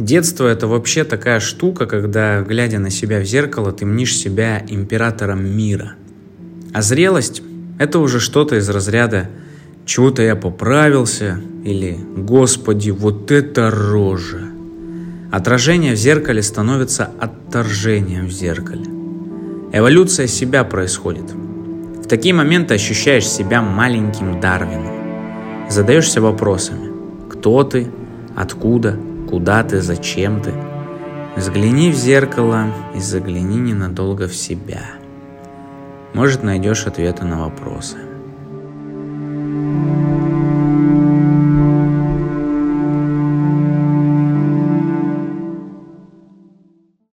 Детство это вообще такая штука, когда, глядя на себя в зеркало, ты мнишь себя императором мира. А зрелость это уже что-то из разряда «чего-то я поправился» или «Господи, вот это рожа». Отражение в зеркале становится отторжением в зеркале. Эволюция себя происходит. В такие моменты ощущаешь себя маленьким Дарвином. Задаешься вопросами. Кто ты? Откуда? Куда ты? Зачем ты? Взгляни в зеркало и загляни ненадолго в себя. Может, найдешь ответы на вопросы.